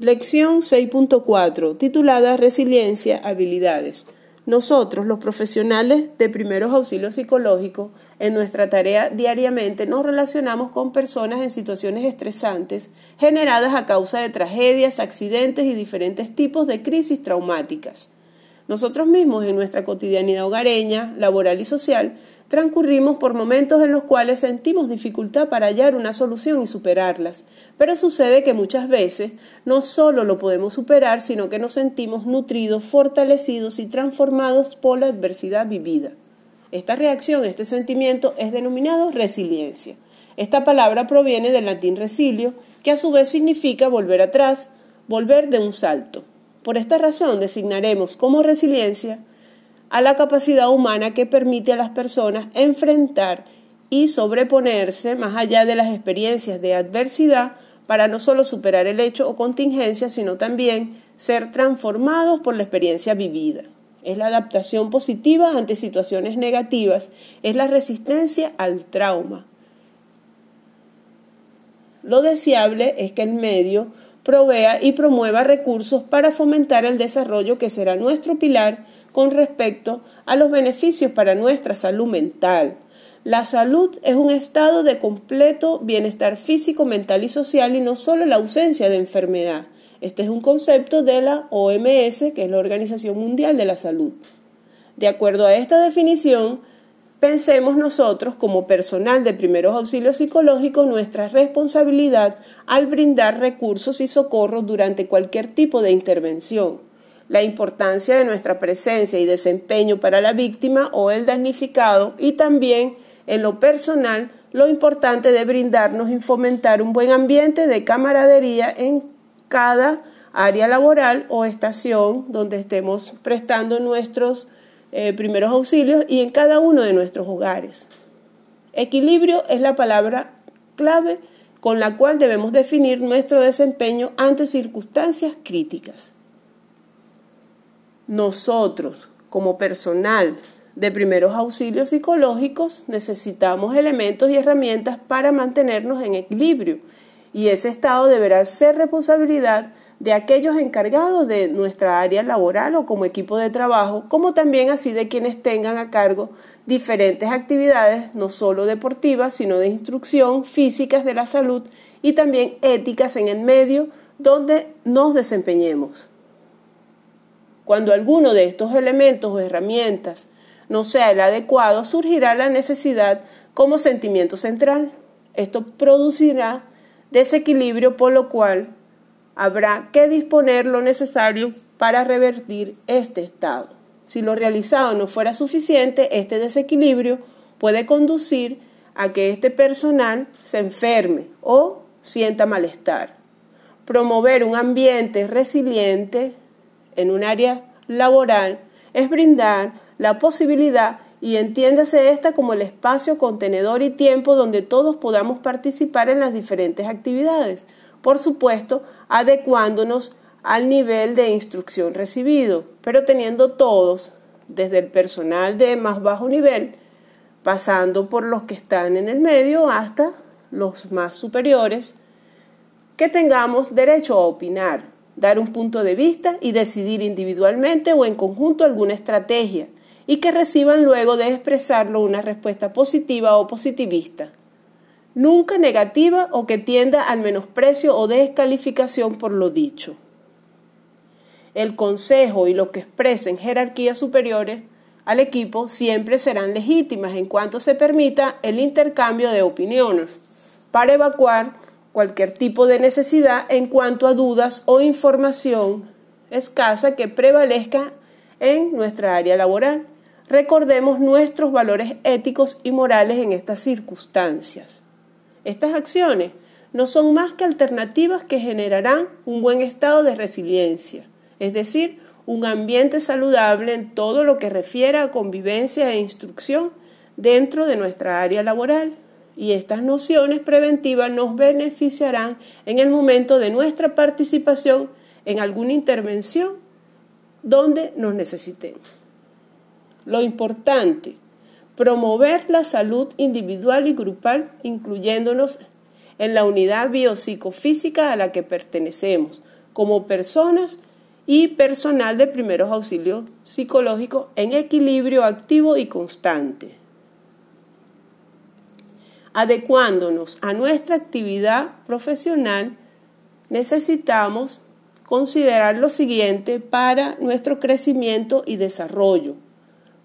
Lección 6.4, titulada Resiliencia, habilidades. Nosotros, los profesionales de primeros auxilios psicológicos, en nuestra tarea diariamente nos relacionamos con personas en situaciones estresantes generadas a causa de tragedias, accidentes y diferentes tipos de crisis traumáticas. Nosotros mismos en nuestra cotidianidad hogareña, laboral y social transcurrimos por momentos en los cuales sentimos dificultad para hallar una solución y superarlas. Pero sucede que muchas veces no solo lo podemos superar, sino que nos sentimos nutridos, fortalecidos y transformados por la adversidad vivida. Esta reacción, este sentimiento es denominado resiliencia. Esta palabra proviene del latín resilio, que a su vez significa volver atrás, volver de un salto. Por esta razón designaremos como resiliencia a la capacidad humana que permite a las personas enfrentar y sobreponerse más allá de las experiencias de adversidad para no solo superar el hecho o contingencia, sino también ser transformados por la experiencia vivida. Es la adaptación positiva ante situaciones negativas, es la resistencia al trauma. Lo deseable es que el medio provea y promueva recursos para fomentar el desarrollo que será nuestro pilar con respecto a los beneficios para nuestra salud mental. La salud es un estado de completo bienestar físico, mental y social y no solo la ausencia de enfermedad. Este es un concepto de la OMS, que es la Organización Mundial de la Salud. De acuerdo a esta definición, Pensemos nosotros, como personal de primeros auxilios psicológicos, nuestra responsabilidad al brindar recursos y socorros durante cualquier tipo de intervención, la importancia de nuestra presencia y desempeño para la víctima o el damnificado y también, en lo personal, lo importante de brindarnos y fomentar un buen ambiente de camaradería en cada área laboral o estación donde estemos prestando nuestros eh, primeros auxilios y en cada uno de nuestros hogares. Equilibrio es la palabra clave con la cual debemos definir nuestro desempeño ante circunstancias críticas. Nosotros, como personal de primeros auxilios psicológicos, necesitamos elementos y herramientas para mantenernos en equilibrio y ese estado deberá ser responsabilidad de aquellos encargados de nuestra área laboral o como equipo de trabajo, como también así de quienes tengan a cargo diferentes actividades, no solo deportivas, sino de instrucción, físicas de la salud y también éticas en el medio donde nos desempeñemos. Cuando alguno de estos elementos o herramientas no sea el adecuado, surgirá la necesidad como sentimiento central. Esto producirá desequilibrio por lo cual habrá que disponer lo necesario para revertir este estado. Si lo realizado no fuera suficiente, este desequilibrio puede conducir a que este personal se enferme o sienta malestar. Promover un ambiente resiliente en un área laboral es brindar la posibilidad y entiéndase esta como el espacio, contenedor y tiempo donde todos podamos participar en las diferentes actividades, por supuesto, adecuándonos al nivel de instrucción recibido, pero teniendo todos, desde el personal de más bajo nivel, pasando por los que están en el medio hasta los más superiores, que tengamos derecho a opinar, dar un punto de vista y decidir individualmente o en conjunto alguna estrategia, y que reciban luego de expresarlo una respuesta positiva o positivista nunca negativa o que tienda al menosprecio o descalificación por lo dicho. El consejo y lo que expresen jerarquías superiores al equipo siempre serán legítimas en cuanto se permita el intercambio de opiniones para evacuar cualquier tipo de necesidad en cuanto a dudas o información escasa que prevalezca en nuestra área laboral. Recordemos nuestros valores éticos y morales en estas circunstancias. Estas acciones no son más que alternativas que generarán un buen estado de resiliencia, es decir, un ambiente saludable en todo lo que refiere a convivencia e instrucción dentro de nuestra área laboral. Y estas nociones preventivas nos beneficiarán en el momento de nuestra participación en alguna intervención donde nos necesitemos. Lo importante promover la salud individual y grupal, incluyéndonos en la unidad biopsicofísica a la que pertenecemos, como personas y personal de primeros auxilios psicológicos en equilibrio activo y constante, adecuándonos a nuestra actividad profesional necesitamos considerar lo siguiente para nuestro crecimiento y desarrollo.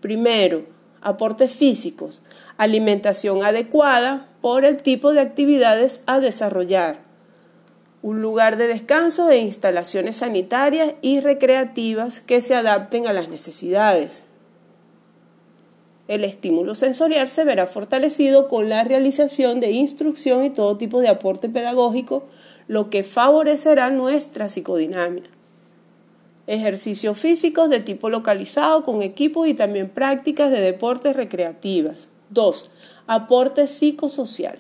Primero, aportes físicos, alimentación adecuada por el tipo de actividades a desarrollar, un lugar de descanso e instalaciones sanitarias y recreativas que se adapten a las necesidades. El estímulo sensorial se verá fortalecido con la realización de instrucción y todo tipo de aporte pedagógico lo que favorecerá nuestra psicodinamia. Ejercicios físicos de tipo localizado con equipos y también prácticas de deportes recreativas. 2. Aporte psicosocial.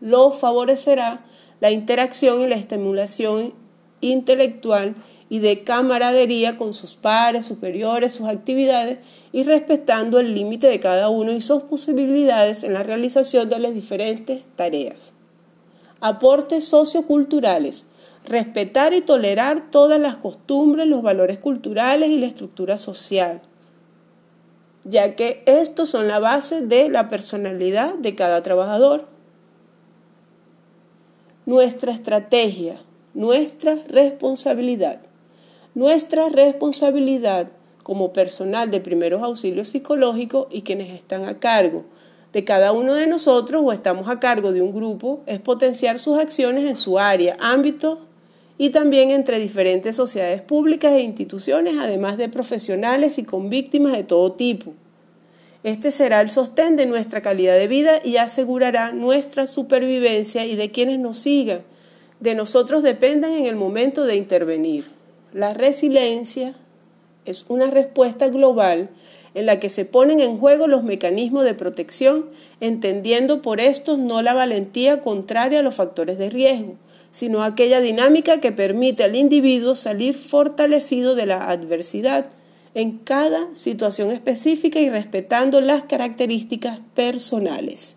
Lo favorecerá la interacción y la estimulación intelectual y de camaradería con sus pares, superiores, sus actividades y respetando el límite de cada uno y sus posibilidades en la realización de las diferentes tareas. Aportes socioculturales. Respetar y tolerar todas las costumbres, los valores culturales y la estructura social, ya que estos son la base de la personalidad de cada trabajador. Nuestra estrategia, nuestra responsabilidad. Nuestra responsabilidad como personal de primeros auxilios psicológicos y quienes están a cargo de cada uno de nosotros o estamos a cargo de un grupo es potenciar sus acciones en su área, ámbito y también entre diferentes sociedades públicas e instituciones, además de profesionales y con víctimas de todo tipo. Este será el sostén de nuestra calidad de vida y asegurará nuestra supervivencia y de quienes nos sigan. De nosotros dependan en el momento de intervenir. La resiliencia es una respuesta global en la que se ponen en juego los mecanismos de protección, entendiendo por estos no la valentía contraria a los factores de riesgo, sino aquella dinámica que permite al individuo salir fortalecido de la adversidad en cada situación específica y respetando las características personales.